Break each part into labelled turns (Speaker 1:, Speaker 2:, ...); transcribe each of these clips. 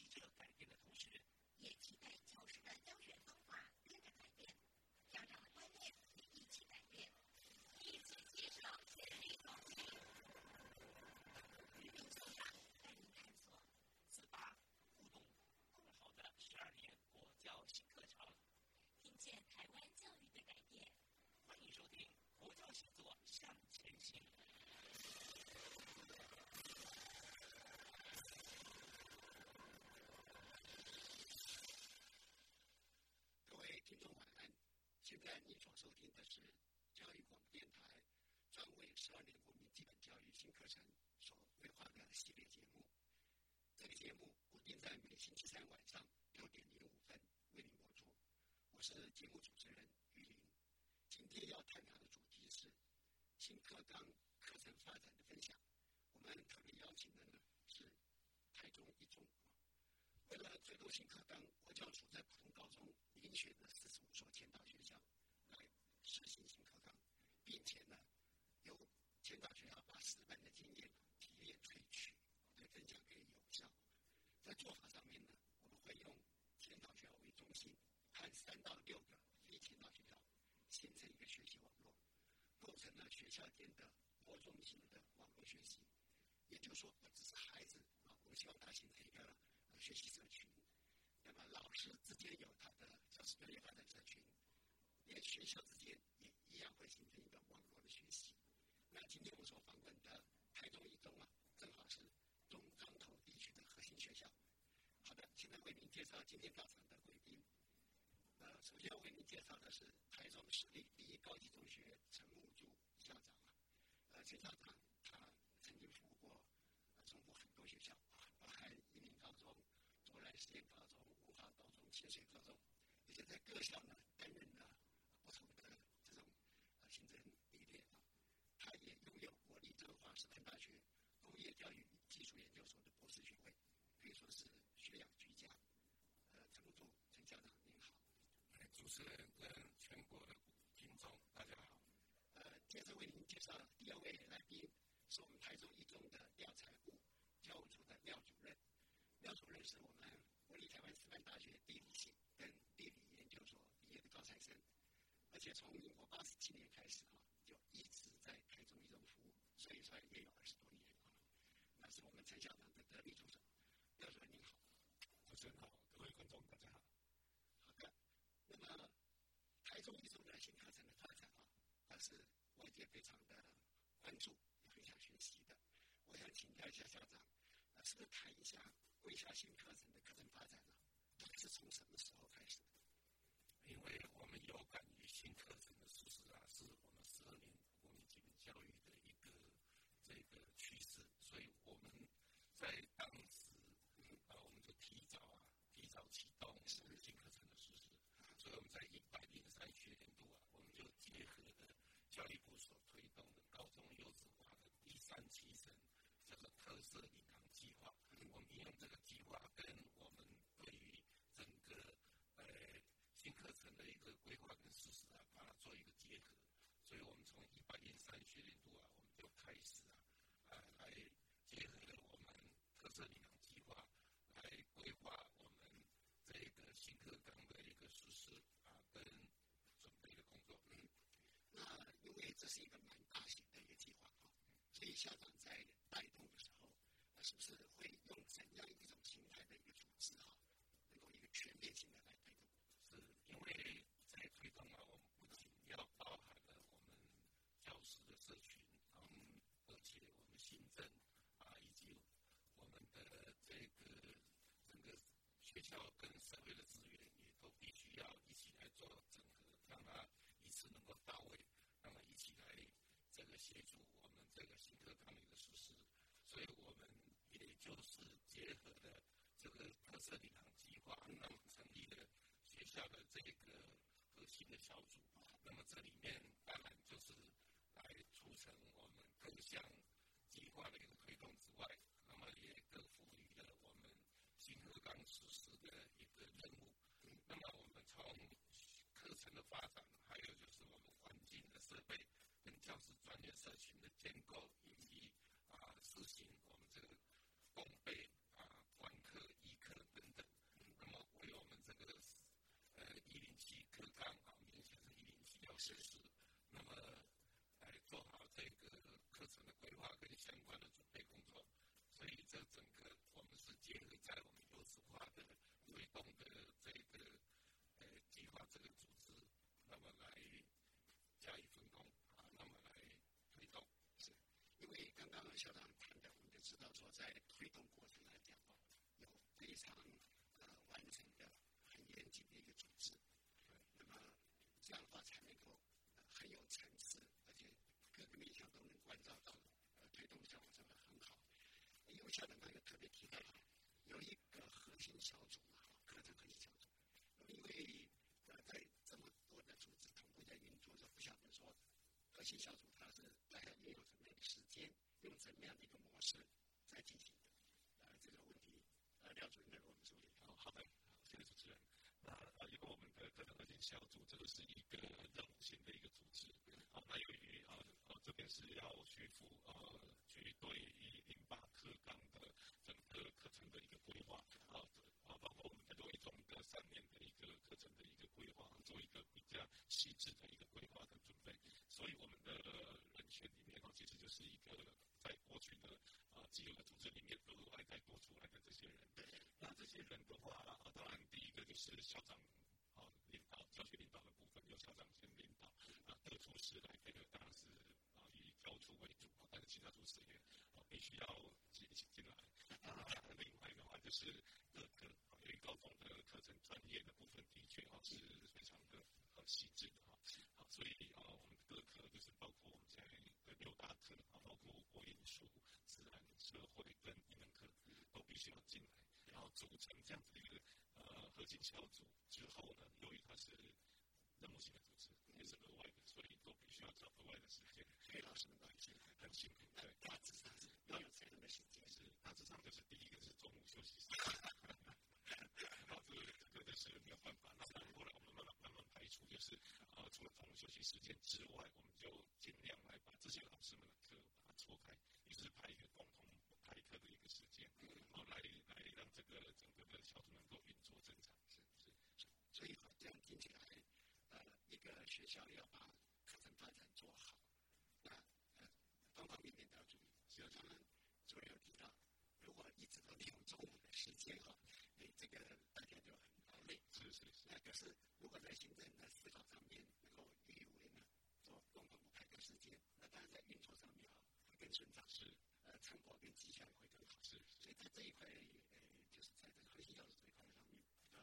Speaker 1: if you do.
Speaker 2: 现在你所收听的是教育广播电台，专为十二年国民基本教育新课程所规划的系列节目。这个节目固定在每星期三晚上六点零五分为您播出。我是节目主持人于林。今天要探讨的主题是新课纲课程发展的分享。我们特别邀请的呢是台中一中。为了推动新课纲，我教处在普通高中遴选的四十五所前导学校来实行新课纲，并且呢，由前导学校把实办的经验提炼萃取，来分享给有效。在做法上面呢，我们会用前导学校为中心，看三到六个非前导学校形成一个学习网络，构成了学校间的多中心的网络学习。也就是说，不只是孩子啊，我们希望他形成一个。学习社群，那么老师之间有他的教师专业发展社群，连学校之间也一样会形成一个网络的学习。那今天我所访问的台中一中啊，正好是中彰投地区的核心学校。好的，现在为您介绍今天到场的贵宾。呃，首先为您介绍的是台中市立第一高级中学陈木柱校长啊。呃，陈校长他曾经服务过中部很多学校啊，包含一民高中。后来，实验高中、文化高中、清水高中，而且在各校呢担任了不同的这种啊行政历练啊。他也拥有国立彰化师范大学工业教育技术研究所的博士学位，可以说是学养俱佳。呃，陈副陈校长您好，
Speaker 3: 主持人跟全国的听众大家好。
Speaker 2: 呃，接着为您介绍第二位来宾，是我们台中一中的廖财部教务处的廖主任。廖主任是我们台湾师范大学地理系跟地理研究所毕业的高材生，而且从民国八十七年开始啊，就一直在台中一中服务，所以说也有二十多年啊。那是我们陈校长的得力助手。廖主任您好，
Speaker 3: 主持人好，各位观众大家好。
Speaker 2: 好的，那么台中一中的新课程的发展啊，还是外界非常的关注，也非常学习的。我想请教一下校长，是不是谈一下？为下新课程的课程发展呢，到底是从什么时候开始的？
Speaker 3: 因为我们有感于新课程的实施啊，是我们十二年国民基本教育的一个这个趋势，所以我们在当时啊，我们就提早啊，提早启动新课程的实施。所以我们在一百零三学年度啊，我们就结合了教育部所推动的高中优质化的第三期生。叫做特色领航计划，我们用这个计划跟我们对于整个呃新课程的一个实施啊，把它做一个结合。所以我们从一百零三学年度啊，我们就开始啊，啊来结合了我们特色领航计划，来规划我们这个新课纲的一个实施啊跟准备的工作。
Speaker 2: 嗯，那因为这是一个蛮大型的一个计划啊。所以校长在带动的时候，啊，是不是会用怎样一种形态的一个组织啊，能够一个全面性的来推动？
Speaker 3: 是因为在推动啊，我们不仅要包含了我们教师的社群，嗯，而且我们行政啊，以及我们的这个整个学校跟社会的资源，也都必须要一起来做整合，让它一次能够到位，那么一起来。这个协助我们这个新课纲的一个实施，所以我们也就是结合了这个特色领航计划，那么成立了学校的这个核心的小组。那么这里面当然就是来促成我们各项计划的一个推动之外，那么也更赋予了我们新课纲实施的一个任务。那么我们从课程的发展，还有就是我们环境的设备。跟教师专业社群的建构，以及啊实行我们这个公备啊专课、医课等等，那么为我们这个呃一零七课纲啊，明显是一零七要实施，那么来做好这个课程的规划跟相关的准备工作。所以这整个我们是结合在我们优质化的推动的这个呃计划这个组织，那么来加以分工。那么来推动，
Speaker 2: 是因为刚刚校长谈的，我们就知道说，在推动过程来讲，有非常呃完整的、很严谨的一个组织。那么这样的话，才能够很有层次，而且各个面向都能关照到，呃，推动效果才校长刚有特别提到了，有一个核心小组嘛，课程核心小组。因为呃，在这么多的组织同步在运作着，不晓得说核心小组它是大概运用什么样的时间，用怎么样的一个模式在进行的。呃，这个问题，呃，廖主任我们说一下。
Speaker 4: 好的，谢谢主持人。那呃，因为我们的课程核心小组这个是一个任务性的一个组织，啊，那由于啊呃这边是要去负呃去对一零八课纲的整个课程的一个规划，啊啊，包括我们在做一种的三年的一个课程的一个规划，做一个比较细致的一个规划跟准备，所以我们的人选里面啊，其实就是一个在过去的啊既有的组织里面额外再多出来的这些人。那这些人的话，啊，当然第一个就是校长啊领导教学领导的部分，由校长先领导，啊，各处室来配合，当然是啊以教处为主，啊但是其他处室也啊必须要进进来。啊，另外的话就是各科啊，因为高中的课程专业的部分的确啊是非常的呃细致的哈，好，所以啊我们各科就是包括我们现在的六大科啊，包括国英数、自然、社会跟英文科都必须要进来。然后组成这样子的一个呃核心小组之后呢，由于它是任务性的组织，也是额外的，所以都必须要找额外的时间。
Speaker 2: 给老师们关心，
Speaker 4: 很辛苦。对，
Speaker 2: 大致上要有这样的时间，
Speaker 4: 是大致上就是第一个是中午休息时间，然后这个这个就是没有办法。那后来我们慢慢慢慢排除，就是呃除了中午休息时间之外，我们就尽量来把这些老师们的课把它错开，于是排一个共同开课的一个时间，然后来来让这个整个的小组能够运作正常。是是，
Speaker 2: 所以这样听起来，呃，一个学校要把课程发展做好，那呃方方面面都要注意。所以他们主任有提到，如果一直都利用中午的时间哈，哎，这个大家就很劳累。
Speaker 4: 是是是。
Speaker 2: 那可是如果在行政的思考上面能够预为呢，做共同开课时间，那当然在运作上面哈会更顺畅。
Speaker 4: 是。
Speaker 2: 呃，成果跟绩效也会更好。
Speaker 4: 是。
Speaker 2: 所以在这一块，呃，就是在这个核心教育这一块上面，呃，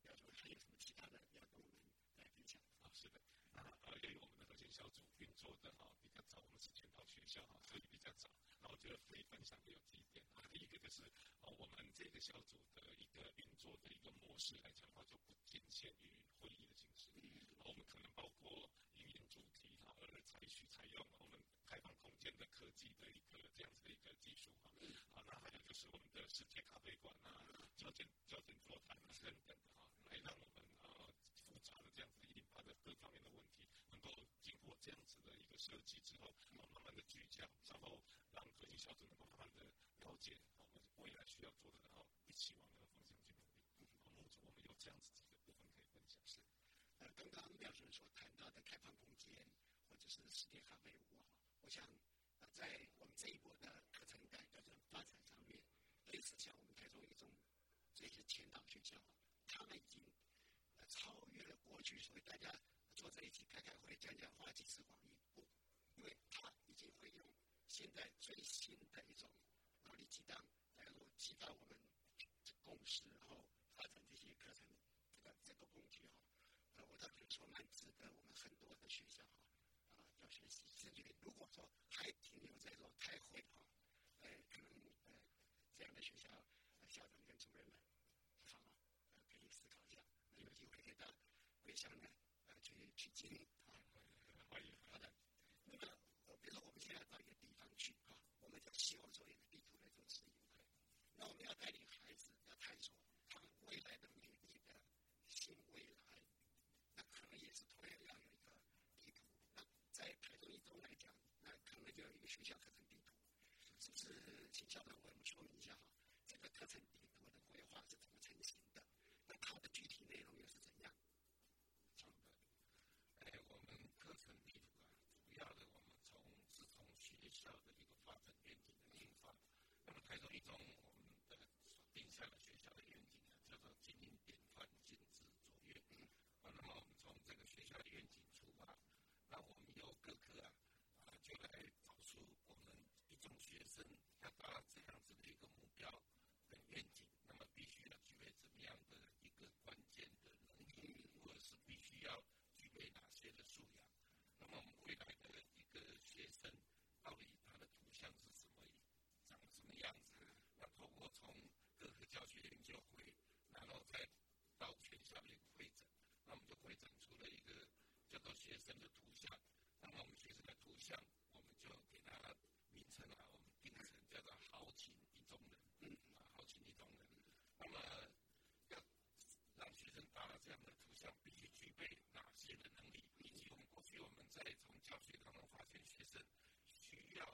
Speaker 2: 呃，比方说还有什么其他的要跟我们来分享？
Speaker 4: 啊，是的。那呃，由于我们的核心做的哈比较早，我们是前到学校哈，所以比较早。那我觉得可以分享的有几点啊，第一个就是啊，我们这个小组的一个运作的一个模式来讲的话，就不仅限于会议的形式。我们可能包括营运主题哈，而采取采用我们开放空间的科技的一个这样子的一个技术哈。啊，那还有就是我们的世界咖啡馆啊，焦点焦点座谈等等的哈，来让我们啊复杂的这样子一零八的各方面的问题，能够经过这样子的一个设计之后，慢慢的聚焦，然后让核心小组能够慢慢的了解我们未来需要做的，然后一起往那个方向去努力。啊，目前我们有这样子几个部分可以分享。
Speaker 2: 是，呃，刚刚廖主任所谈到的开放空间或者是世界咖啡屋啊，我想呃在我们这一波的课程改革的发展上面，类似像我们台中一中这些前导学校，他们已经呃超越了过去所以大家坐在一起开开会、讲讲话、几次广义，现在最新的一种脑力激荡，然后激发我们共识，然后发展这些课程这个这个工具哈。呃，我倒觉得说蛮值得我们很多的学校哈啊要学习。甚至于如果说还停留在说开会哈，呃，可能呃这样的学校呃校长跟主任们，好啊，呃可以思考一下，有机会给到贵乡呢呃去去经营啊，
Speaker 4: 欢迎
Speaker 2: 好的。那么呃比如说我们现在到一个地方去哈，我们就希望做一个地图来做指引。那我们要带领孩未来的美丽的新未来。那可能也是同样要有一个地图。那在台中一中来讲，那可能就有一个学校课程地图。是不是请校长为我们说明一下哈？这个课程地图的规划是怎么成型的？
Speaker 4: 我们未来的一个学生，到底他的图像是什么，长什么样子？那通过从各个
Speaker 3: 教学点究会，然后再到全校里面会诊，那我们就会诊出了一个叫做学生的图像。那么我们学生的图像，我们就给他名称啊，我们定成叫做“豪情一中人”，嗯，豪情一中人。那么。生需要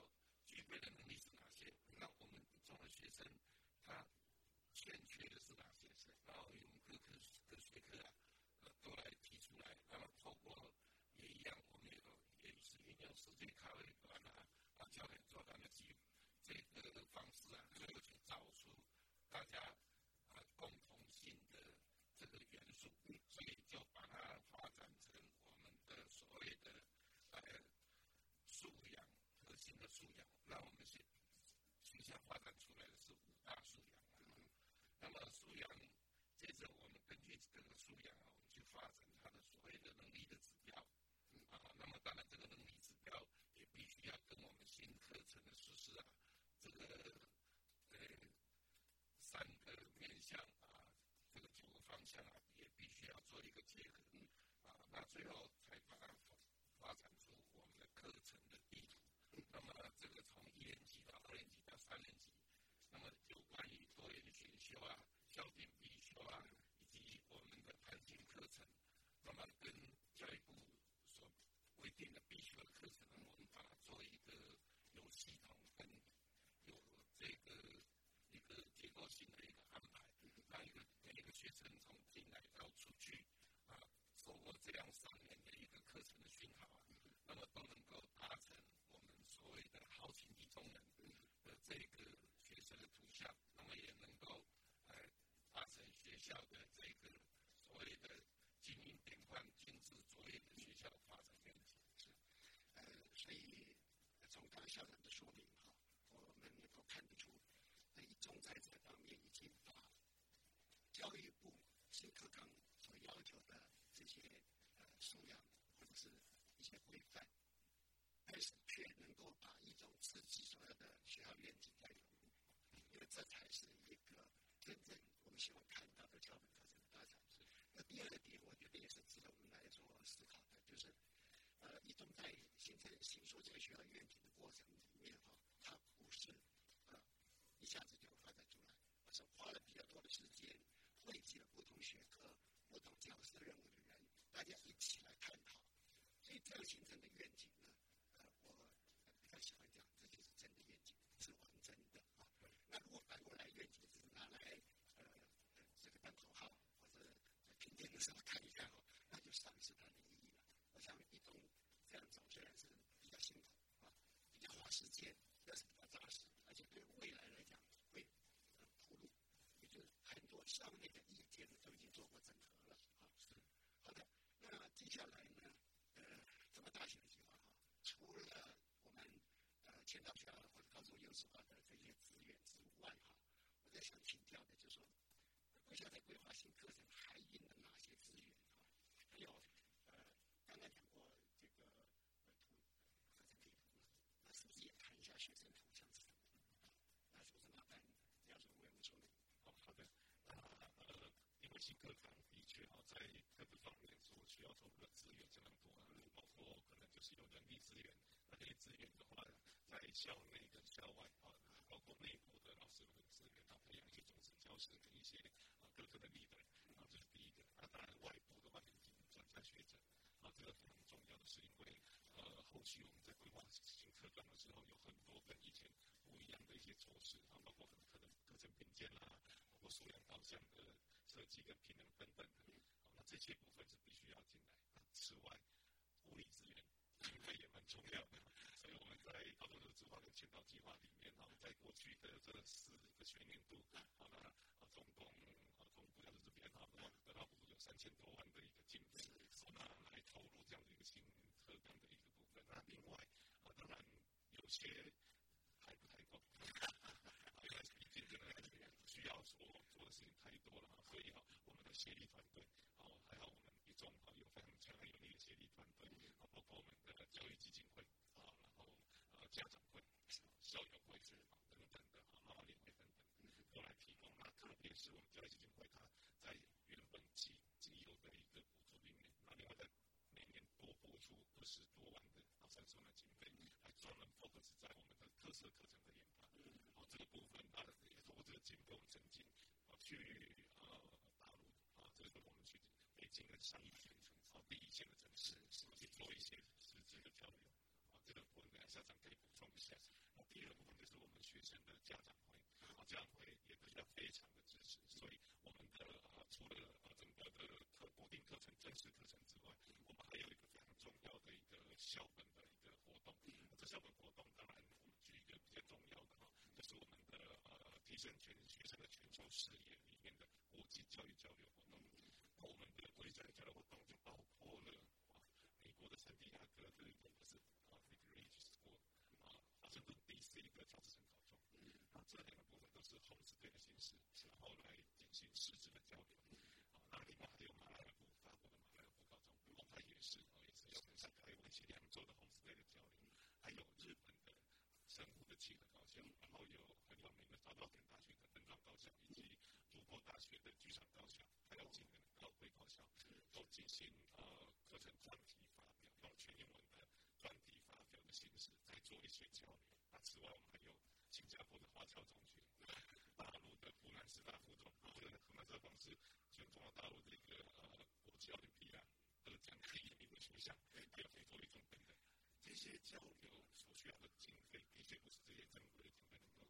Speaker 3: 具备的能力是哪些？那我们中的学生他欠缺的是哪些？然后用各科各学科啊，呃，都来提出来。那么透过也一样，我们也也是运用世界咖位端啊，啊，教练做到的基这个方式啊，最后去找出大家啊共同性的这个元素，所以就把它发展成我们的所谓的呃素养核心的素养。那我们学学校发展出来的是五大素养啊。那么素养，接着我们根据这个素养啊，我们去发展它的所谓的能力的指标，啊，那么当然这个能力指标也必须要跟我们新课程的实施啊，这个呃三个面向啊，这个九个方向啊，也必须要做一个结合，啊，那最后才把它发展出我们的课程的地图。那么这个从一年级到二年级到三年级。那么，有关于多元选修啊、校定必修啊，以及我们的弹性课程，那么跟教育部所规定的必修的课程，我们把它做一个有系统、跟有这个一个结构性的一个安排，让一个每一个学生从进来到出去啊，受过这样三年的一个课程的熏陶啊，那么都能够达成我们所谓的好情意中人的这个。学生的图像，那么也能够呃达成学校的这个所谓的经营典范、精致卓越的学校发展愿景
Speaker 2: 是呃，所以从刚校长的说明哈，我们能够看得出，那一中在这方面已经把教育部新课纲所要求的这些呃素养或者是一些规范，但是却能够把一种自己所有的学校愿景在融入。因为这才是一个真正我们希望看到的教本课程的发展。那第二个点，我觉得也是值得我们来做思考的，就是呃，一中在形成新说这个学校愿景的过程里面哈，它不是呃一下子就发展出来，而是花了比较多的时间，汇集了不同学科、不同教师任务的人，大家一起来探讨，所以这样形成的愿景呢，呃，我比较喜欢讲，这就是真的愿景，是完整的啊。那如果反过来，愿景只是拿来呃这个当口号，或者在评点的时候看一看哦，那就丧失它的意义了。我想一种这样走虽然是比较辛苦，时间，但是比较扎实，而且对未来来讲会呃铺路。也就是很多校内的意见都已经做过整合了啊。是好的，那接下来呢，呃，这么大型的计划哈，除了我们呃签到学校或者高中优势化的这些资源之外，哈，我在想请教的，就是说，国家在规划新课程还应了哪些资源哈？还有呃，刚刚讲过这个呃图课程地图，那是不是也谈一下学生图像是什么？那是不是麻烦这样子为我们说明？
Speaker 3: 好好的，那呃，因为新课程的确啊，在各个方面所需要投入的资源相当多啊，包括可能就是有人力资源，那这些资源的话，在校内跟校外啊，包括内部的老师的资源，啊，培养一些种子教师跟一些啊各个的 leader，啊，这是第一个。那当然外部的话，引进专家学者，啊，这个非常重要的是因为呃，后续我们在规划新课纲的时候，有很多跟以前不一样的一些措施，啊，包括可能课程课程并建啦，包括素养导向的设计跟平衡等等的，好，那这些部分是必须要进来。此外，物理资源。应该也蛮重要的，所以我们在高中的计划跟签到计划里面，哈，在过去的这四个学年度，好那啊，总共啊，从国家的这边哈，得到有三千多万的一个经费，那来投入这样的一个新课纲的一个部分。那另外啊，当然有些协力团队。哦，还好我们一中哦有非常强有力的协力团队，包括我们的教育基金会啊，然后呃家长会、校友会是啊等等的啊，妈妈会等等都来提供。那特别
Speaker 4: 是我们教育基金会，它在原本基基有的一个补助里面，那另外在每年多拨出二十多万的啊三十万的经费，来专门 focus 在我们的特色课程的研发。哦，这个部分它，也投过这个经，曾经啊去。北京的商业宣传，好第一线的城市，是去做一些实质的交流。啊，这个部分校长可以补充一下。那第二部分就是我们学生的家长会，啊，家长会也比较非常的支持，所以我们的啊除了啊整个的课固定课程、正式课程之外，我们还有一个非常重要的一个校本的一个活动。这校本活动当然我们举一个比较重要的哈，就是我们的呃提升全学生的全球视野里面的国际教育交流活动。那我们的国际教育交流活动就包括了啊美国的圣地亚哥的一个是啊 Regis School 啊华盛顿 DC 的乔治城高中。那这两个部分都是红十队的形式，然后来进行实质的交流。啊，那另外还有马来尔部法国的马来尔部高中，哦，它也是哦也是要跟上海为期两周的红十队的交流。还有日本的生物的契合高校，然后有很有名的早稻田大学的分装高校，以及筑波大学的剧场高校，还有几个高贵高校，都进行呃课程专题发表，用全英文的专题发表的形式，在做一些交流。那此外，我们还有新加坡的华侨中学，师大附中，这个河南这个方式，像中国大陆的一个呃国际奥林匹亚得奖第一名的学校，还有非洲一种等等。这些交流所需要的经费，的确不是这些正规的经费能够。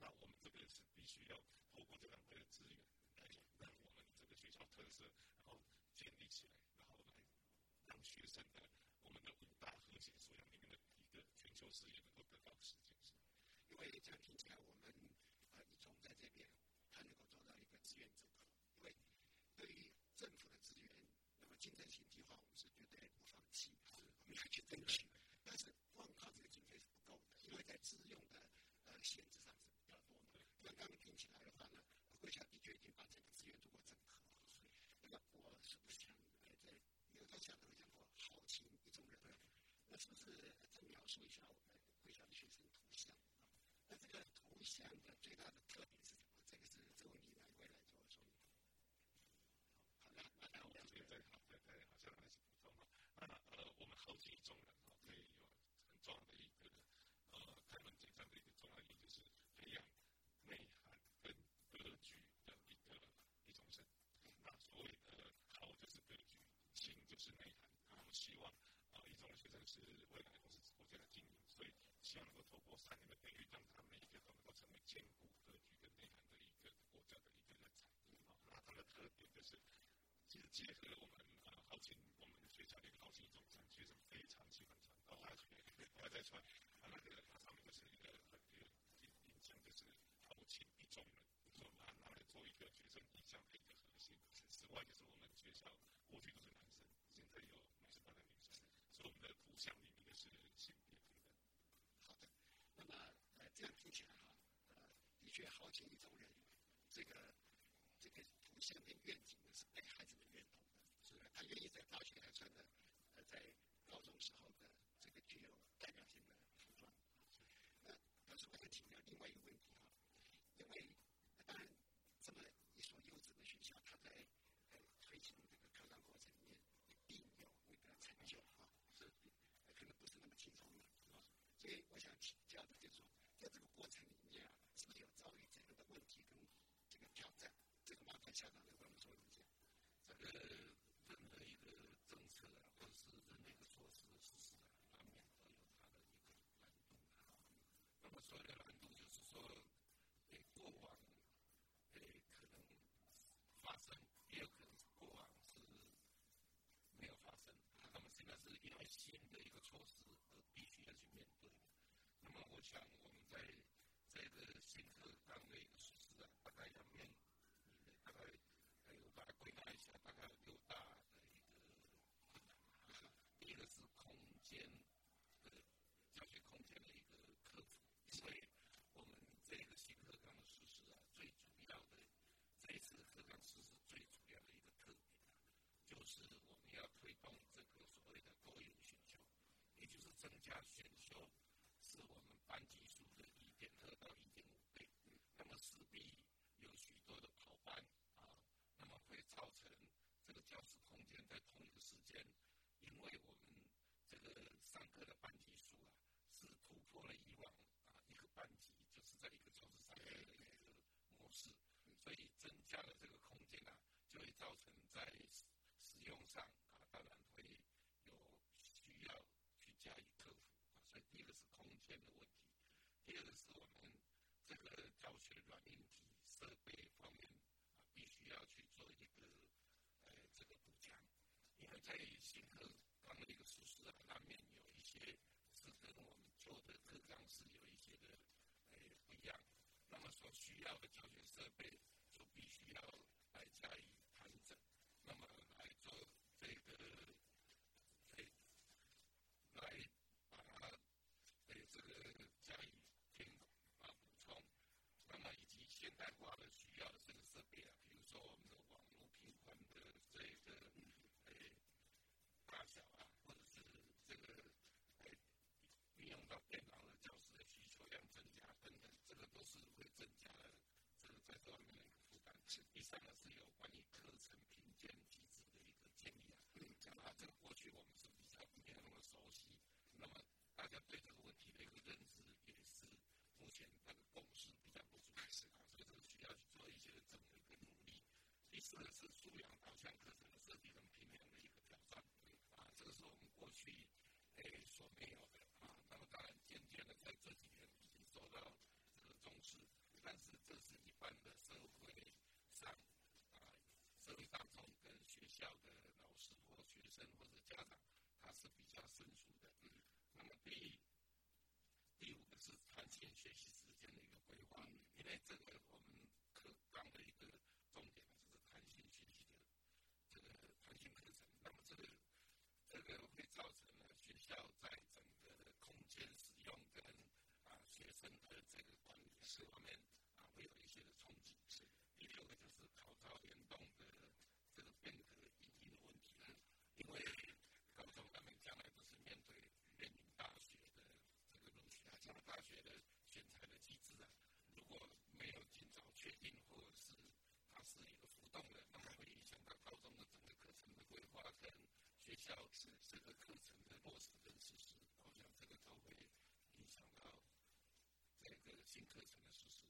Speaker 4: 那我们这个是必须要透过这两块的资源，来让我们这个学校特色，然后建立起来，然后来让学生的我们的五大核心素养里面的一个全球视野能够得到实践。
Speaker 2: 因为这样听起来，我们啊一中在这边，资源整合。因为对于政府的资源，那么竞争性计划，我们是绝对不放弃，是我们要去争取。但是光靠这个经费是不够的，因为在自用的呃限制上是比较多的。刚刚听起来的话呢，国家的确已经把这个资源做过整合。那么我是不想呃在有的讲都讲过好情一中人，那是不是再描述一下我们国家的学生图像？那这个图像的最大的特点是什么？这个是周你来回来做说明。好的，那我们
Speaker 4: 这边再好再再好像来是补充嘛。那呃，我们好几种人哈，可以有很重要的一个呃开门见山的一个重要意义，就是培养内涵跟格局的一个一种生。那所谓的好就是格局，情就是内涵。我们希望啊，一中的学生是未来都是国家的精英，所以希望能够透过三年的培育，让他每一个都能够成为坚固格局跟内涵的一个国家的一个人才。好，那它的特点就是。其实结合我们啊，好情我们学校的一个好情一种，学生非常喜欢穿，到大学还在穿，啊那个它上面就是一个很有印印象，就是好情一种人，就拿拿来做一个学生印象的一个核心。此外，就是我们学校过去都是男生，现在有美术班的女生，所以我们的图像里面的是性别平等。
Speaker 2: 好的，那么呃这样听起来哈，呃的确好情一种人，这个这个图像的愿景呢是被孩子们认同的，是他愿意在大学还穿的，呃在高中时候的这个具有代表性的服装。那但是我想请教另外一个问题哈，因为当然这么一所优质的学校，它在呃推行这个课纲过程里面一定有那个成就哈，是可能不是那么轻松的啊。所以我想请教的就是说，在这个过程里面啊，是不是有遭遇这样的问题跟这个挑战？这个麻烦校长来帮我们说一下。
Speaker 4: 这个任何一个政策啊，或者是任何一个措施实施啊，难免都有它的一个难度。那么所谓的难度，就是说，诶，过往诶可能发生，也有可能过往是没有发生。那么现在是因为新的一个措施而必须要去面对。那么我想是我们要推动这个所谓的多元选修，也就是增加选修，使我们班级数的一点二到一点五倍，那么势必有许多的跑班啊，那么会造成这个教室空间在同一个时间，因为我们这个上课的班级数啊是突破了以往啊
Speaker 3: 一个班级就是在一个教室上课的一个模式，所以增加了这个空间啊就会造成。用上啊，当然会有需要去加以克服啊。所以，第一个是空间的问题，第二个是我们这个教学软硬体设备方面啊，必须要去做一个呃这个补强。因为在新课纲的一个实施啊方面，有一些是跟我们旧的课纲是有一些的呃不一样，那么所需要的教学设备。三个是有关于课程评鉴机制的一个建立啊，讲到这个过去我们是比较没有那么熟悉。那么大家对这个问题的一个认知也是目前那个共识比较不足，是啊，所以这个需要去做一些这么一个努力。第四个是素养导向课程的设计跟评量的一个挑战，啊，这个是我们过去诶所没有的啊。那么当然渐渐的在这几年已经受到这个重视，但是这是一般的社会上啊，社会当中跟学校的老师或学生或者家长。它比较生疏的，那么第第五个是弹性学习时间的一个规划，因为这个我们课纲的一个重点，就是弹性学习的这个弹性课程。那么这个这个会造成呢学校在整个的空间使用跟啊学生的这个管理各方面啊会有一些的冲击。是。第六个就是考招联动的这个变革引进的问题了，因为。高中他们将来都是面对面临大学的这个录取啊，这样大学的选材的机制啊，如果没有尽早确定，或者是它是一个浮动的，那么会影响到高中的整个课程的规划跟导致这个课程的落实跟实施，我想这个都会影响到这个新课程的实施，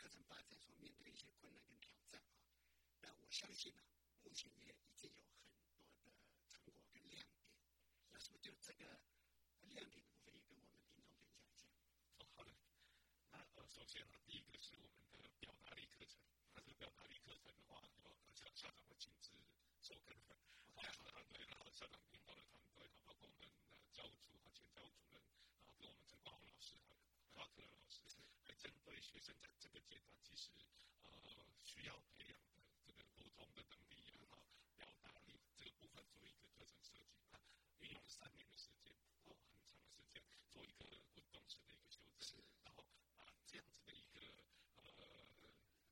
Speaker 5: 课程发展
Speaker 2: 所面对一些困难跟挑战啊。那我相信呢，目前也已经有很多的成果跟亮点。那是不是就这个亮点的部分也跟我们听众分享一下？
Speaker 4: 哦，好的。那呃，首先呢，第一个是我们的表达力课程。那这个表达力课程的话，有校校长会亲自授课的，太好了，对，然后校长领导的团队，包括我们的教务组和前教务主任，然后跟我们陈光宏老师和华科的老师，来针对学生在这个阶段其实呃需要培养的这个沟通的能力呀，哈，表达力这个部分做一个课程设计，啊，运用了三年的时间，哦，很长的时间，做一个滚动式的一个修正，然后把这样子的一个呃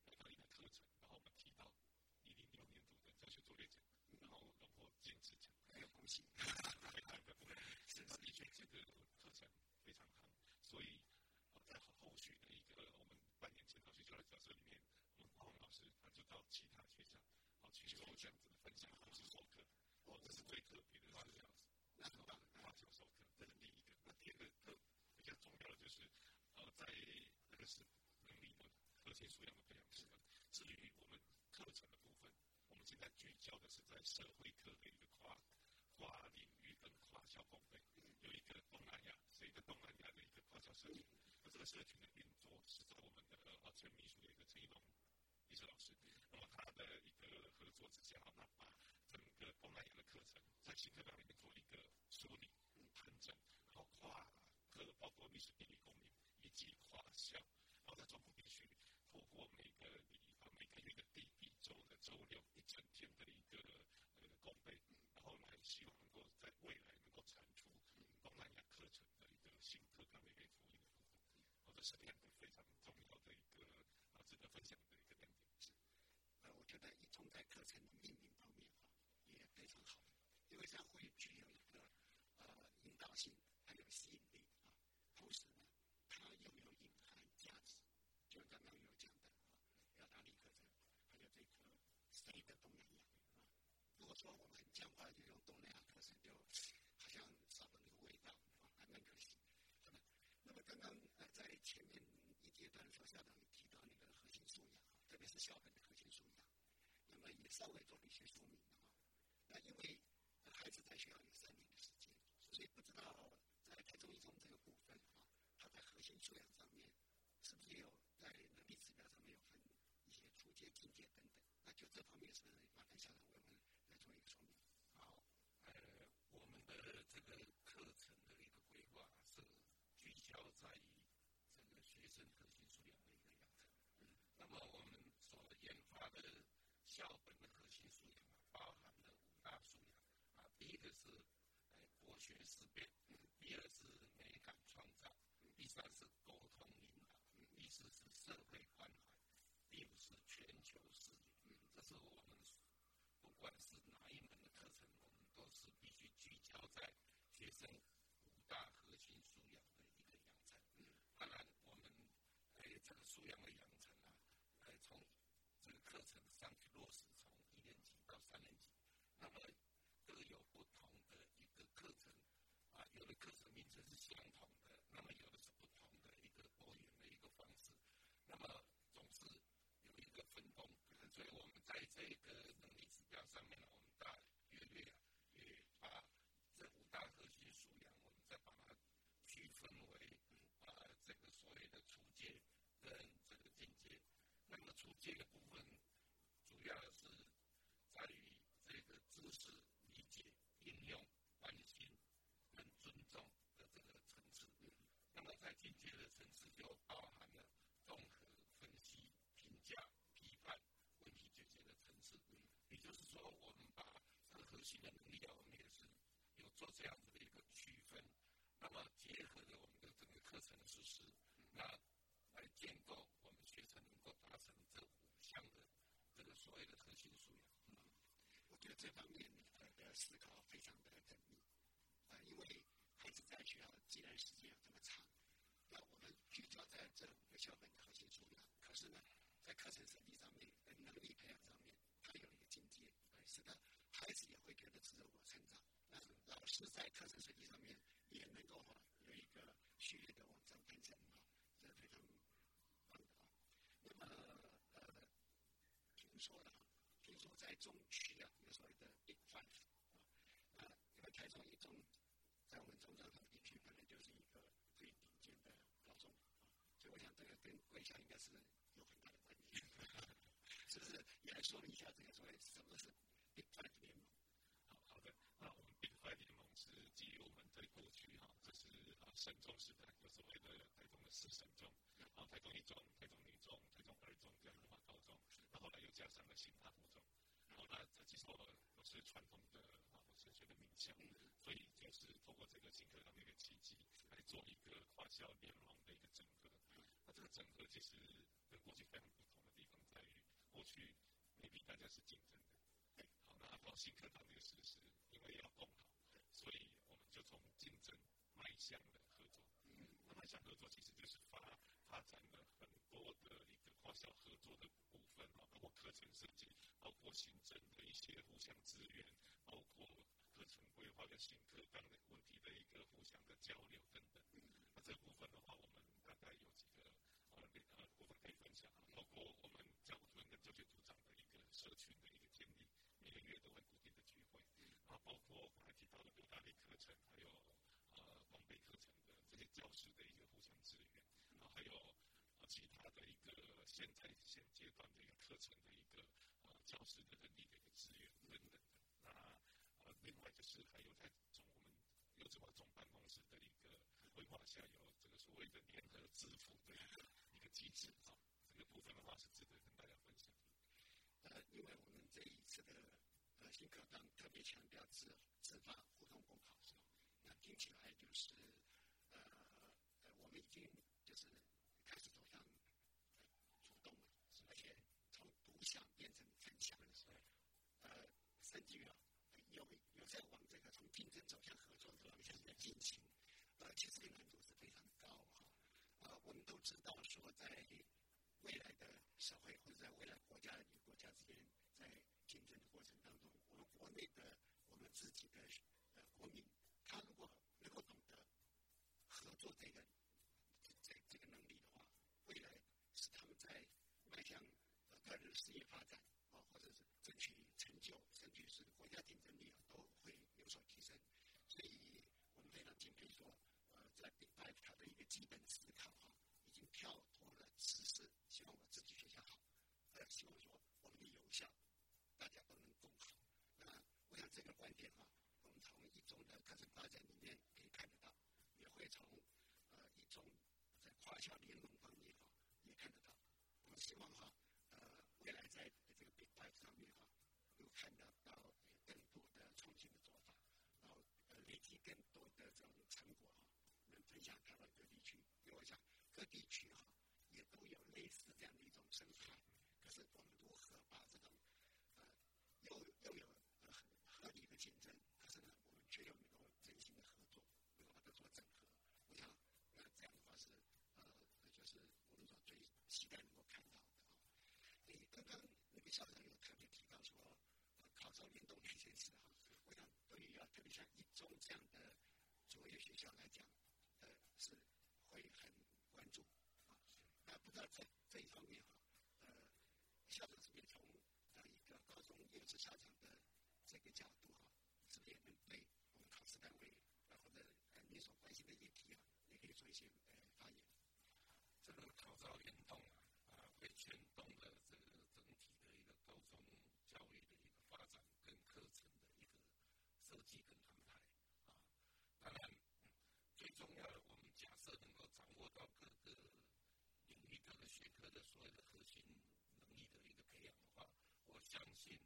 Speaker 4: 表达力的课程，然后我们提到一零六年度的教学作业奖，然后荣获金质奖，
Speaker 2: 很有恭喜。
Speaker 4: 是的确这个课程非常好，所以呃在后续的一个我们半年前到学校的角色里面，我们黄老师他就到其他学校，好去做这样子的分享或是授课，哦，这是最特别的是这样子，那很棒，花球授课这是第一个，那第二个特比较重要的就是呃在那个是能力的核心素养的培养是，至于我们课程的部分，我们现在聚焦的是在社会科的一个跨跨领域跟跨校工会，有一个东南亚是一个东南亚的一个跨校社群，那这个社群的运作是在我们的呃前秘书的一个陈一龙秘书老师，那么他的一个合作之下，那把整个东南亚的课程在新课纲里面做一个梳理、盘整，然后跨科包括历史、地理、公民以及跨校，然后在中部地区透过每个地方每个月的第一周的周六一整天的一个呃公备，然后来希望能够在未来能够产出东南亚课程的一个新课纲的一个福音的部分，或者是两个非常重要的一个啊值得分享的一个亮点是。
Speaker 2: 呃，我觉得一中在课程的命名方面，因为这样会具有一个呃引导性，还有吸引力啊。同时呢，它又有隐含价值，就刚刚有讲的啊，表达力课程，还有这个谁的东南亚啊。如果说我们很僵化就用东南亚课程，就好像少了那个味道啊，还蛮可惜，是吧？那么刚刚呃在前面一阶段的时候，校长提到那个核心素养啊，特别是校本的核心素养，那么也稍微做了一些说明啊。那因为孩子在学校有三年的时间，所以不知道在台中一中这个部分啊，他在核心素养上面是不是有在能力指标上面有分一些初阶、进阶等等？那就这方面是不是麻烦校长为我们来做一个说明？
Speaker 4: 好，呃，我们的这个课程的一个规划是聚焦在于这个学生核心素养的一个养成。那么我们所研发的校本的课核心素养啊，包含了五大素养啊，第一个是呃国学思辨，第二是美感创造，第三是沟通引导，第四是社会关怀，第五是全球视野。嗯，这是我们不管是哪一门的课程，我们都是必须聚焦在学生。五大核心素养的一个养成。嗯，当然我们诶这个素养的养成啊，呃从这个课程上去落实，从一年级到三年级，那么各有不同的一个课程啊，有的课程名称是相同的，那么有的是不同的一个多元的一个方式，那么总是有一个分工，所以我们在这个能力指标上面呢，我们大约略啊，也把这五大核心素养，我们再把它区分为啊这个所谓的初阶跟这个进阶。那么初阶的部分，主要是在于这个知识理解、应用、关心跟尊重的这个层次。那么在进阶的层次，就包含了综合分析、评价、批判、问题解决的层次。也就是说，我们把这个核心的能力啊，我们也是有做这样子的一个区分。那么结合着我们的整个课程的实施，那来建构我们学生能够达成这五项的这个所谓的核心素养。
Speaker 2: 嗯，我觉得这方面你的思考非常的缜密啊，因为孩子在学校既然时间这么长，那我们聚焦在这五个校本的核心素养，可是呢，在课程设计上面、能力培养上面，它有一个境界，使得孩子也会觉得自我成长。但是老师在课程设计上面也能够有一个序列的网站编程啊，这非常棒的啊。那么呃，听说的啊，听说在中区的，有所谓的典范啊，因为开创一中，在我们中专考地区可能就是一个最顶尖的高中。所以我想这个跟贵校应该是有很大的关系。是不是也来说一下这个所谓，什么是
Speaker 4: 典范里面？省中时代有所谓的台中的四省中，啊台中一中、台中一中、台中二中这样的话高中，那后来又加上了新大附中，然后呢这几所都是传统的啊升学的名校，所以就是通过这个新课堂的一个契机来做一个跨校联盟的一个整合。那这个整合其实跟过去非常不同的地方在于，过去 maybe 大家是竞争的，好，那到新课堂这个事实，因为要共好，所以我们就从竞争迈向了。向合作其实就是发发展了很多的一个跨校合作的部分啊，包括课程设计，包括行政的一些互相支援，包括课程规划跟新课纲的问题的一个互相的交流等等。那这部分的话，我们大概有几个呃呃部分可以分享啊，包括我们教务主任跟教学组长的一个社群的一个建立，每个月都会固定的聚会，啊，包括刚才提到的六大类课程，还有呃光背课程的这些教师的一些，还有啊其他的一个现在现阶段的一个课程的一个啊教师的人力的一个资源等等的。那呃另外就是还有在从我们优质化总办公室的一个规划下，有这个所谓的联合支付的一个一个机制啊，这个部分的话是值得跟大家分享的。
Speaker 2: 呃，因为我们这一次的呃新课纲特别强调自自发互动共考，是吧？那听起来就是呃呃，我们已经是开始走向主动了，而且从独享变成分享的时候，呃，甚至于啊，有有在往这个从竞争走向合作的方向在进行，呃，其实这个难度是非常高哈。啊，我们都知道说在未来的社会或者在未来国家与国家之间在竞争的过程当中，我们国内的我们自己的呃国民，他如果能够懂得合作这个这这个能力的话，未来使他们在迈向呃个人事业发展啊，或者是争取成就，甚至是国家竞争力啊，都会有所提升。所以我们非常敬佩说，呃，在 Big Five 它的一个基本思考哈、已经跳脱了只是希望我自己学校好，而希望说我们的有效大家都能共好。那我想这个观点哈、我们从一中的课程发展里面可以看得到，也会从呃一中在跨校联盟方面哈、也看得到。我们希望哈、呃未来在这个 Big Five 上面哈、有看得到更多的创新的做法，然后呃累积更多的这种成果哈、能分享台湾各地区。因为我想各地区哈、也都有类似这样的一种生态，可是我们如何把这种呃又又有呃很合理的竞争，可是呢我们却又能够真心的合作，能够把它做整合。我想那这样的话是呃就是我们说最期待能够看到的啊。诶，刚刚那个校长有特别提到说，呃，考招联动那件事哈，我想对于啊，特别像一中这样的卓越学校来讲，呃，是会很关注啊。那不知道在这一方面哈，呃，校长这边从呃一个高中优质校长的这个角度哈，这边能对我们考试单位啊或者呃你所关心的议题啊，也可以做一些呃发言？
Speaker 4: 这个号召运动，啊，会牵动了这个整体的一个高中教育的一个发展跟课程的一个设计跟安排啊。当然，最重要的，我们假设能够掌握到各个领域、各个学科的所有的核心能力的一个培养的话，我相信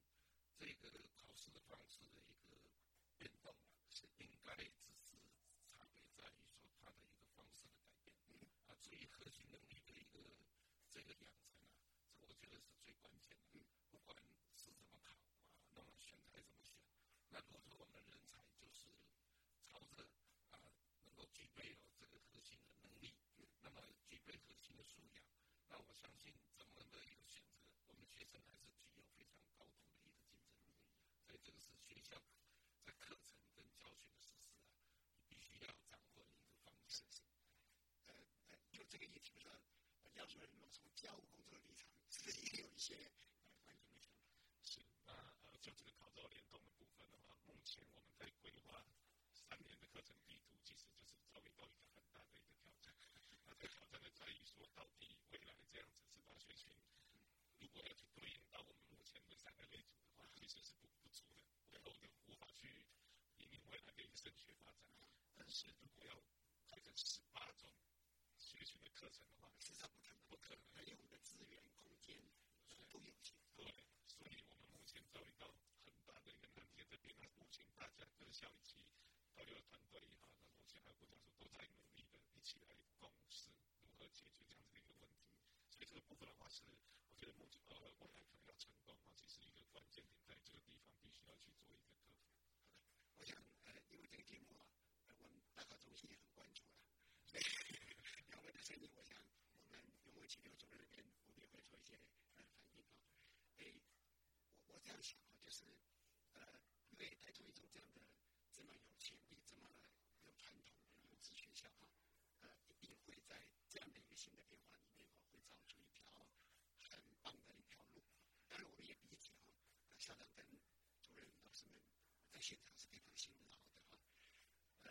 Speaker 4: 这个考试的方式的一个变动啊，是应该只是差别在于说它的一个方式的改变。啊，至于核心能力的一个这个养成啊，这我觉得是最关键的。不管是怎么考啊，那么选材怎么选，那如果说我们人才就是朝着啊能够具备有这个核心的能力，那么，那我相信怎么的一个选择，我们学生还是具有非常高度的一个竞争力。所以这个是学校在课程跟教学的实施啊，你必须要掌握的一个方式。
Speaker 2: 是呃呃，就这个议题，不知道呃要主任如果从教务工作的立场，是不是也有一些呃关键的想法？
Speaker 4: 是，那呃，就这个考照联动的部分的话，目前我们在规划三年的课程地图，其实就是稍微到一点。挑战的，在于说，到底未来这样子是大学群，如果要去对应到我们目前的三个类组的话，其实是不不足的，不够的，无法去引领未来的一个升学发展。但是如果要开成十八种学群的课程的话，
Speaker 2: 实际上不可能，
Speaker 4: 不可能，
Speaker 2: 还有我们的资源空间都有限。
Speaker 4: 对，所以我们目前遭遇到很大的一个难题这边。那目前大家各校以及导游的团队也好，那目前还有国家署都在努力的一起来共识如何解决这样子的一个问题。所以这个部分的话是，我觉得目前呃未来可能要成功啊，其实一个关键点在这个地方必须要去做一个克服。
Speaker 2: 好的，我想呃因为这个节目啊，我们大考中心也很关注了，两位的声音，我想我们永文启流主任那边我们也会做一些呃反应啊。诶，我我这样想啊，就是呃因为台中一中这样的这么有潜力、这么有传统的优质学校哈，呃一定会在这样的一个新的变化里面哦，会找出一条很棒的一条路。当然我们也理解哈，校长跟主任老师们在现场是非常辛劳的哈。呃，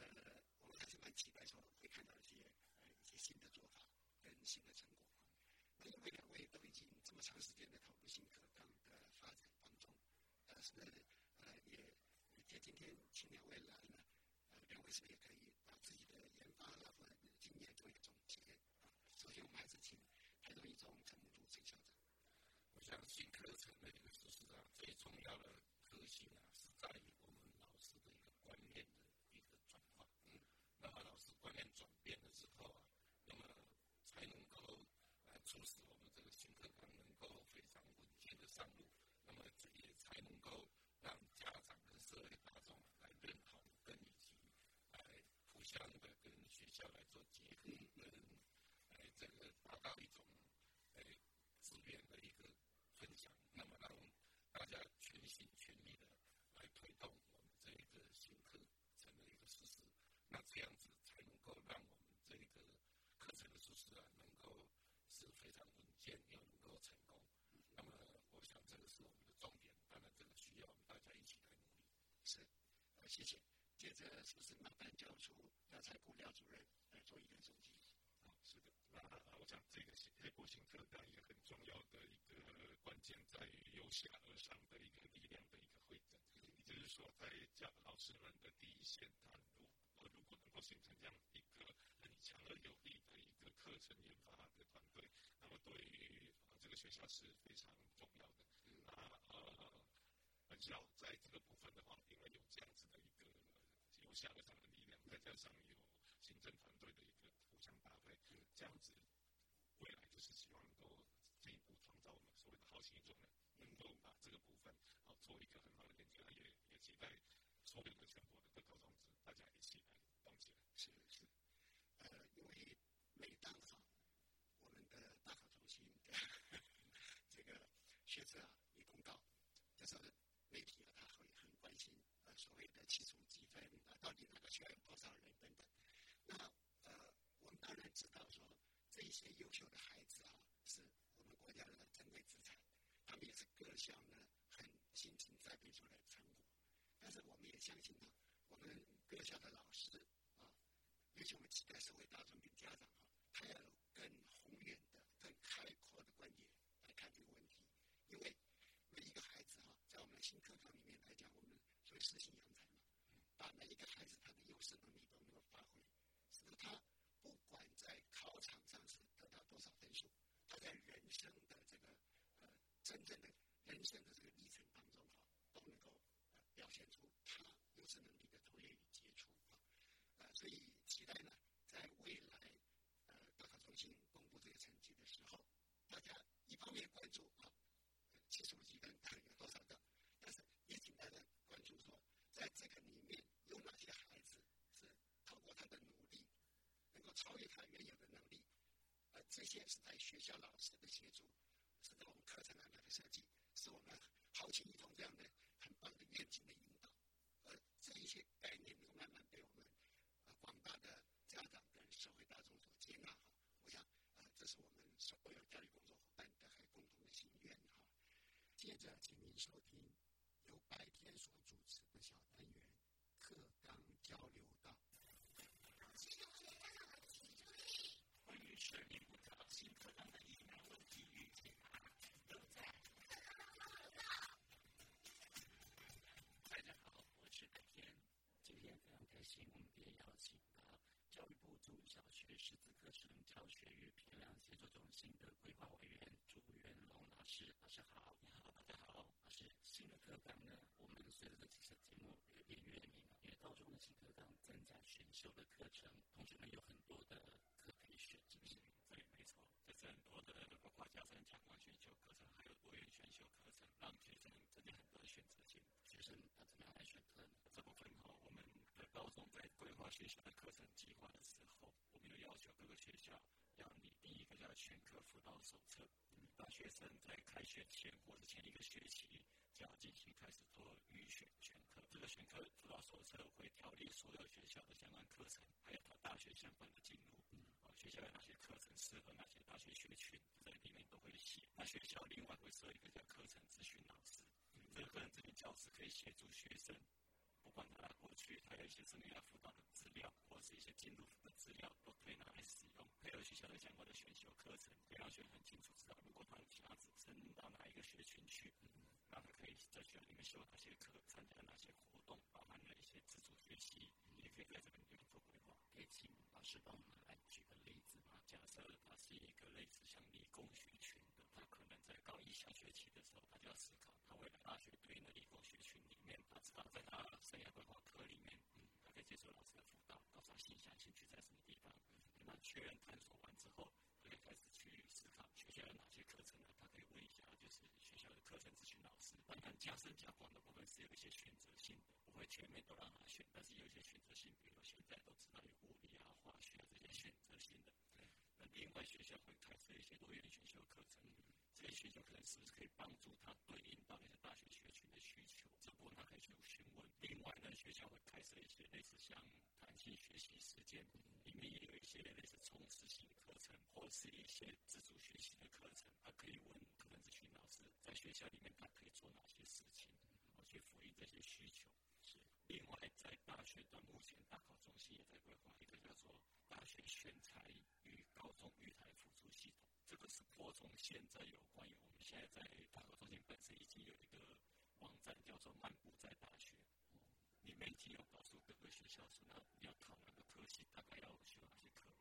Speaker 2: 我们还是蛮期待说会看到一些呃一些新的做法跟新的成果。那因为两位都已经这么长时间的投入新课纲的发展当中，呃，是不是呃也也今天请两位来呢？呃，两位是不是也可以把自己的研发啦或者经验做一个总结啊？首先我们还是请台中一中陈木柱陈校长。
Speaker 4: 我想新课程的一个实施啊，最重要的核心啊，是在于我们老师的一个观念的一个转化。嗯，那么老师观念转变了之后啊，那么才能够来促使我们这个新课纲能够非常稳健的上路。那么这也才能够让家长跟社会大众来认同，跟以及来互相的跟学校来做结合，跟来这个达到一种诶资源的一个分享，那么让大家全心全力的来推动我们这一个新课程的一个实施，那这样子才能够让我们这个课程的实施啊，能够是非常稳健又能够成功。那么我想这个是我们的重点，当然这个需要我们大家一起来努力。
Speaker 2: 是，呃，谢谢。接着是不是麻烦教出廖才顾廖主任来做一个总结？
Speaker 4: 啊，是的，那我想这个是黑国新课纲一个很重要的一个关键，在于由下而上的一个力量的一个会诊。也就是说，在教老师们的第一线，他如呃如果能够形成这样一个很强而有力的一个课程研发的团队，那么对于这个学校是非常重要的。那呃，本校在这个部分的话，因为有这样子的一个有下而上的力量，再加上有行政团队的一个互相搭配，这样子未来就是希望能够进一步创造我们所谓的好行一中人，能够把这个部分好做一个很好的连接，也也期待所有的全国的各高中子大家一起来动起来。
Speaker 2: 是是，呃，因为每当哈我们的大考中心的 这个学者啊一公告，就是媒体啊他会很关心呃所谓的期中积分啊到底哪个学校有多少人等等。那呃我们当然知道说这一些优秀的孩子啊是我们国家的珍贵资产，他们也是各校呢很辛勤栽培出来的成果。但是我们也相信呢，我们各校的老师啊，尤其我们期待社会大众跟家啊，他要有更宏远的、更开阔的观点来看这个问题。因为每一个孩子哈、在我们的新课纲里面来讲，我们所谓适性扬才嘛，把每一个孩子他的优势能力都能够发挥，使得他不管在考场上是得到多少分数，他在人生的这个呃真正的人生的这个历程当中哈、都能够表现出他优势能力的卓越与杰出啊，呃，所以期待呢，在未来呃高考中心公布这个成绩的时候，大家一方面关注啊，七十五积分有多少个，但是也请大家关注说，在这个里面有哪些孩子是通过他的努力，能够超越他原有的能力，啊这些是在学校老师的协助，是在我们设计，是我们豪情一统这样的很棒的愿景的引导，而这一些概念能慢慢被我们广大的家长跟社会大众所接纳哈，我想啊这是我们所有教育工作伙伴的还共同的心愿哈。接着，请您收听由白天所主持的小单元课纲交流道。
Speaker 1: 关于十二年五条新课纲的疑难问题与解答，都在课纲交流道。大家好，我是白天。今天非常开心，我们也邀请到教育部中小学识字课程教学与评量协作中心的规划委员朱元龙老师。老师好，你好，大家好。老师，新的课纲呢，我们随着这些节目越变越明了，因为高中的新课纲增加选修的课程，同学们有很多的课可以选，是不是？对，没错，这是很多的包括加深加广选修课程，还有多元选修课程，让学生增加很多的选择性。学生要怎么样来选课呢？这部分哈，我们的高中在规划学校的课程计划的时候，我们有要求各个学校要拟选课辅导手册，大学生在开学前或者前一个学期就要进行开始做预选选课。这个选课辅导手册会条列所有学校的相关课程，还有它大学相关的进入。哦，学校有哪些课程适合哪些大学学群，在里面都会写。那学校另外会设一个叫课程咨询老师，这个课程咨询教师可以协助学生。不管他过去他有一些生涯辅导的资料，或是一些进入的资料，都可以拿来使用，配合学校的相关的选修课程，可以让学生很清楚知道，如果他想要升到哪一个学群去，那他可以在学校里面修哪些课，参加哪些活动，包含了一些自主学习，也可以在这个里面做规划。可以请老师帮我们来举个例子吗？假设他是一个类似像理工学群的，他可能在高一下学期的时候，他就要思考，他未来大学对应的理工学群里面，他知道在他生涯规划，接受老师的辅导，告诉他心想兴趣在什么地方，跟他确认探索完之后，可以开始去思考学校有哪些课程呢？他可以问一下，就是学校的课程咨询老师。当然，加深加广的部分是有一些选择性的，不会全面都让他选，但是有一些选择性，比如现在都知道有物理啊、化学啊这些选择性的。另外学校会开设一些多元选修课程，这些学校课程是不是可以帮助他对应到那些大学学群的需求？这部分他可以去询问。另外呢，学校会开设一些类似像弹性学习时间，里面也有一些类似充实性的课程，或是一些自主学习的课程。他可以问课程咨询老师，在学校里面他可以做哪些事情，我去回应这些需求。是。另外，在大学端，目前大考中心也在规划一个叫做大学选材与高中育才辅助系统。这个是扩充现在有关于我们现在在大考中心本身已经有一个网站叫做“漫步在大学”，里面已经有告诉各个学校说，那你要考哪个科系，大概要修哪些课。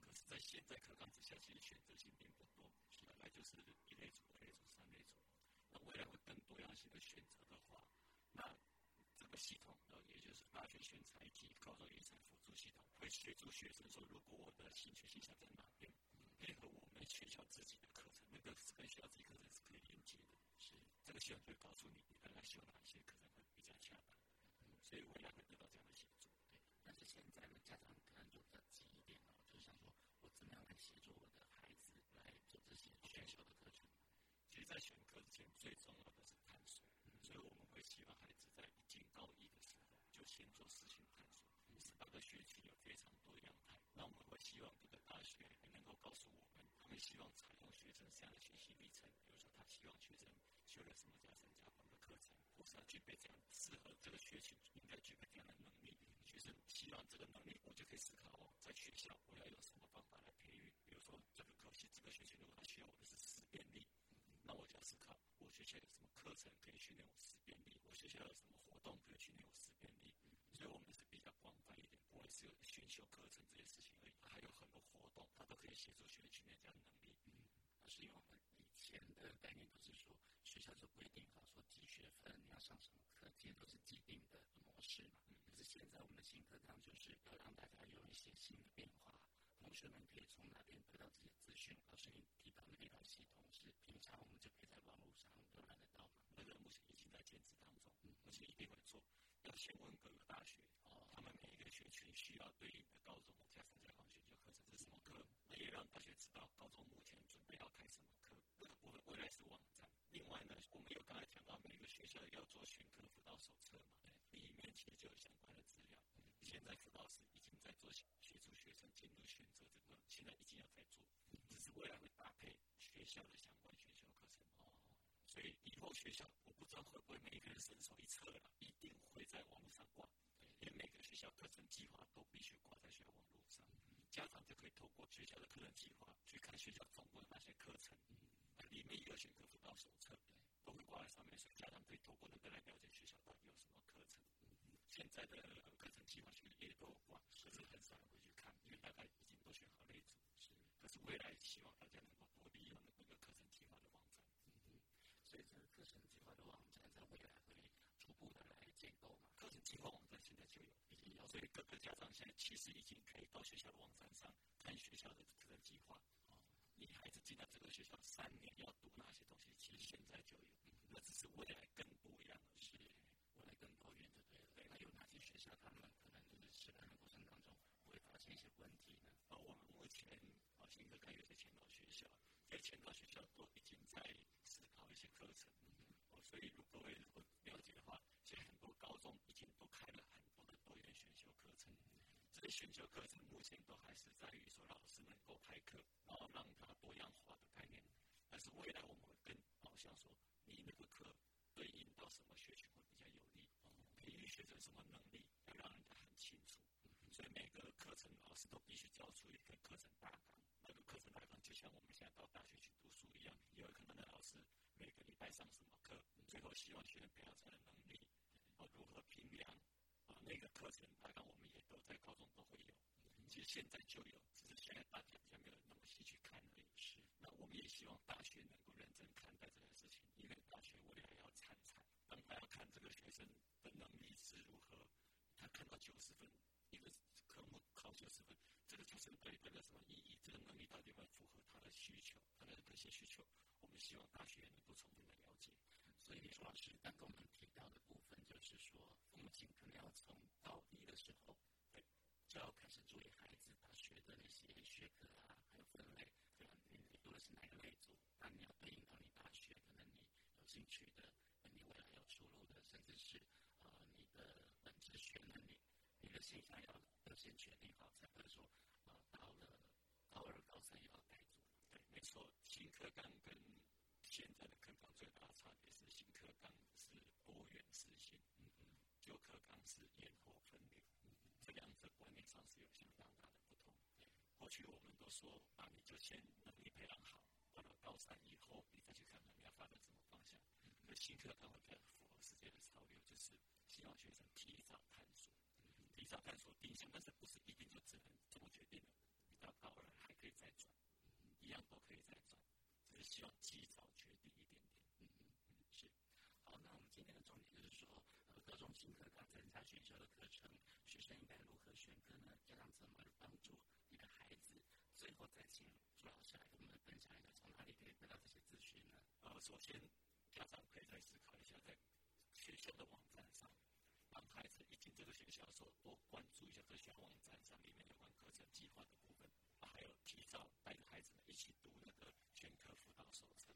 Speaker 1: 可是，在现在课纲之下，其实选择性并不多，本来就是一类组、二类组、三类组。那未来会更多样性的选择的话，那系统，呃，也就是大学选材及高中育才辅助系统，会协助学生说，如果我的兴趣倾向在哪边，配合我们学校自己的课程，那个是跟学校自己课程是可以连接的。是，这个系统就会告诉你，你大概修哪些课程会比较恰当。所以未来会得到这样的协助。对，但是现在呢，家长可能就比较急一点哦，就想说我怎么样来协助我的孩子来做这些选修的课程。其实，在选课之前，最重要的是探索。所以我们会希望孩子先做事情探索。十八个学期有非常多样态，那我们会希望各个大学能够告诉我们，他们希望采用学生这样的学习历程。比如说，他希望学生修了什么加深加广的课程，或是要具备这样适合这个学习应该具备这样的能力。学生希望这个能力，我就可以思考哦，在学校我要用什么方法来培育。比如说，这个科系这个学期如果他需要我的是思辨力，那我就要思考，我学校有什么课程可以训练我思辨力？我学校有什么活动可以训练我思辨力？所以我们是比较广泛一点，不会只有选修课程这些事情而已，还有很多活协助学生训练这样的能力。嗯，那是因为我们以前的概念都是说，学校就规定好说几学分你要上什么课，这些都是既定的模式嘛。嗯，可是现在我们的新课纲就是要让大家有一些新的变化，同学们可以从哪边得到这些资讯？老师您提到的那套系统是平常我们就可以在网络上浏览得到吗？那个目前已经在建制当中，嗯，而且一定会做。要先问各个大学，哦，他们每一个学群需要对应的高中加上加广选修课程是什么课，那也让大学知道高中目前准备要开什么课。这个部分未来是网站。另外呢，我们有刚才讲到每个学校要做选课辅导手册嘛，里面其实就有相关的资料。现在辅导师已经在做协助学生进入选择这个，现在已经要在做，只是未来会搭配学校的相关选修课程。哦，所以以后学校我不知道会不会每个人伸手一测了，一定会在网络上挂，因为每个学校课程计划都必须挂在学校网络上，家长就可以透过学校的课程计划去看学校总共的那些课程，里面也有选课辅导手册，都会挂在上面，所以家长可以透过那个来了解学校到底有什么课程。现在的课程计划其实也都挂，可是很少人会去看，因为大概已经都选好了一组。是，可是未来希望大家能够多利用那个课程计划的网站。
Speaker 6: 嗯，所以这个课程计划的网站在未来会逐步的来建构嘛？
Speaker 1: 课程计划网站现在就有，已经有，所以各个家长现在其实已经可以到学校的网站上看学校的课程计划。哦，你孩子进到这个学校三年要读哪些东西，其实现在就有，那只是未来更不一样是。
Speaker 6: 未来更多元就对了。对，那有哪些学校他们可能就是实战的过程当中会发现一些问题呢？
Speaker 1: 呃，我们目前啊，新科刚有些前导学校，在前导学校都已经在思考一些课程。哦，所以如果各位如果了解的话，现在很多高中已经都开了很多的多元选修课程。选修课程目前都还是在于说老师能够开课，然后让它多样化的概念。但是未来我们会更好像说，你那个课对应到什么学群会比较有利，培育学生什么能力，要让人家很清楚。所以每个课程老师都必须教出一个课程大纲。那个课程大纲就像我们现在到大学去读书一样，有可能的老师每个礼拜上什么课，最后希望学生培养出来的能力，啊如何评量，啊那个课程大纲我们也都在高中都会有。其实现在就有，只是现在大家比较没有那么细去看而已。是，那我们也希望大学能够认真看待这件事情，因为大学未来要参赛，当他要看这个学生的能力是如何，他看到九十分，一个科目考九十分，这个学生到底代表什么意义？这个能力到底有没有符合他的需求，他的这些需求？我们希望大学能够充分的了解。
Speaker 6: 所以，说老师刚跟我们提到的部分，就是说，父母亲可能要从高一的时候，对，就要开始注意孩子他学的那些学科啊，还有分类，对吧？你读的是哪个类组？那你要对应到你大学，可能你有兴趣的，你未来要出路的，甚至是呃你的本职学能力，你的现象要要先确定好，才会说呃到了高二、高三要改组。
Speaker 1: 对，没错，新课纲跟现在的课纲最大的差别是，新课纲是多元实性，嗯嗯，旧课纲是延后分流，这两者观念上是有相当大的不同。过去我们都说啊，你就先能力培养好，到了高三以后，你再去看看你要发展什么方向。那新课纲会更符合世界的潮流，就是希望学生提早探索，提早探索定向，但是不是一定就只能这么决定了？你到高二还可以再转，一样都可以再转，只是希望及早决定一点点。
Speaker 6: 嗯嗯嗯，是。好，那我们今天的重点就是说，呃，各种新课纲增加选修的课程，学生应该如何选课呢？家长怎么帮助你的孩子？最后再请朱老师来跟我们分享一下，从哪里可以得到这些资讯呢？
Speaker 1: 呃，首先家长可以再思考一下，在学校的网站上，让孩子一进这个学校的时候，多关注一下这学校网站上里面有关课程计划的部分，还有提早带着孩子们一起读那个全科辅导手册，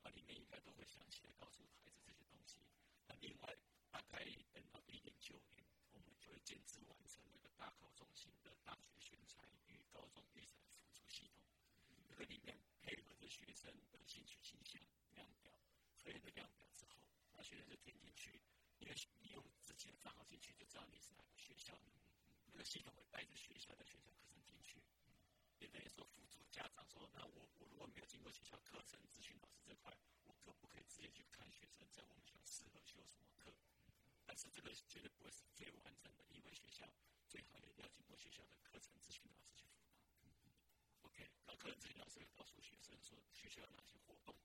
Speaker 1: 啊，里面应该都会详细的告诉孩子这些东西。那另外，大概等到一零九年，我们就会建制完成那个大考中心的大学选材与高中预赛辅助系统，这个里面配合着学生的兴趣倾向量表，所有的量表之后，那学生就填进去，因为你用自己的账号进去，就知道你是哪个学校，那个系统会带着学校的学生课程进去，也等于说辅助家长说，那我我如果没有经过学校课程咨询老师这块，我可不可以直接去看学生在我们学校适合修什么课？但是这个绝对不会是最完整的，因为学校最好也要经过学校的课程咨询老师去辅导。OK，那课程咨询老师会告诉学生说学校有哪些活动，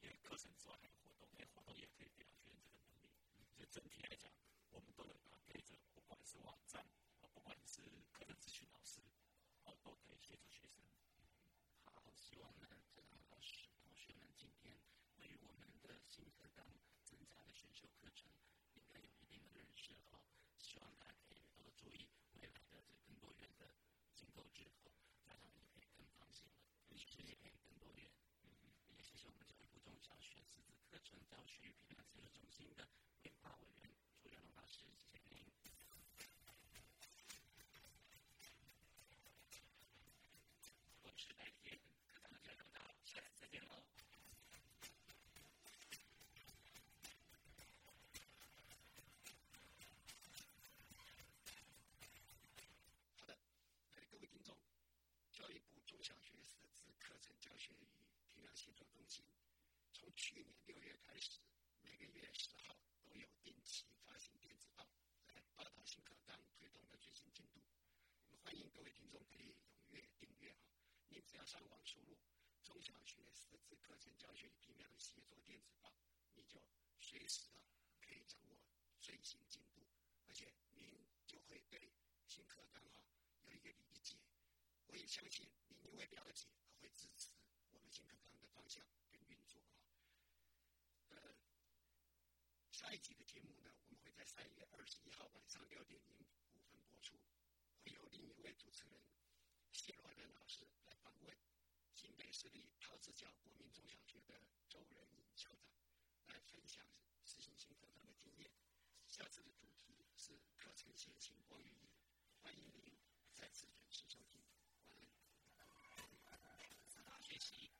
Speaker 1: 因为课程之外还有活动，那活动也可以培养学生这个能力。所以整体来讲，我们都有搭配着，不管是网站啊，不管是课程咨询老师啊，都可以协助学生。
Speaker 6: 好，希望呢，这两位老师同学们今天对于我们的新课纲增加的选修课程。应该有一定的认识哦，希望大家可以多多注意未来的这更多元的建构之后，家长也可以更放心了，学生也可以更多元。嗯，也谢谢我们教育部中小学师资课程教学与评量资源中心的规划委员朱元龙老师，谢谢您。我是白天，课堂就要到，下次再见喽。
Speaker 2: 量协作中心，从去年六月开始，每个月十号都有定期发行电子报，来报道新课纲推动的最新进度。我们欢迎各位听众可以踊跃订阅哈，您只要上网输入“中小学识字课程教学与批量协作电子报”，你就随时啊可以掌握最新进度，而且您就会对新课纲哈有一个理解。我也相信您因为了解而会支持我们新课纲的方向下一集的节目呢，我们会在三月二十一号晚上六点零五分播出，会有另一位主持人谢若兰老师来访问新北市立桃子角国民中小学的周仁校长，来分享实行新课纲的经验。下次的主题是课程先行国语，欢迎您再次准时收听。晚安。大学习。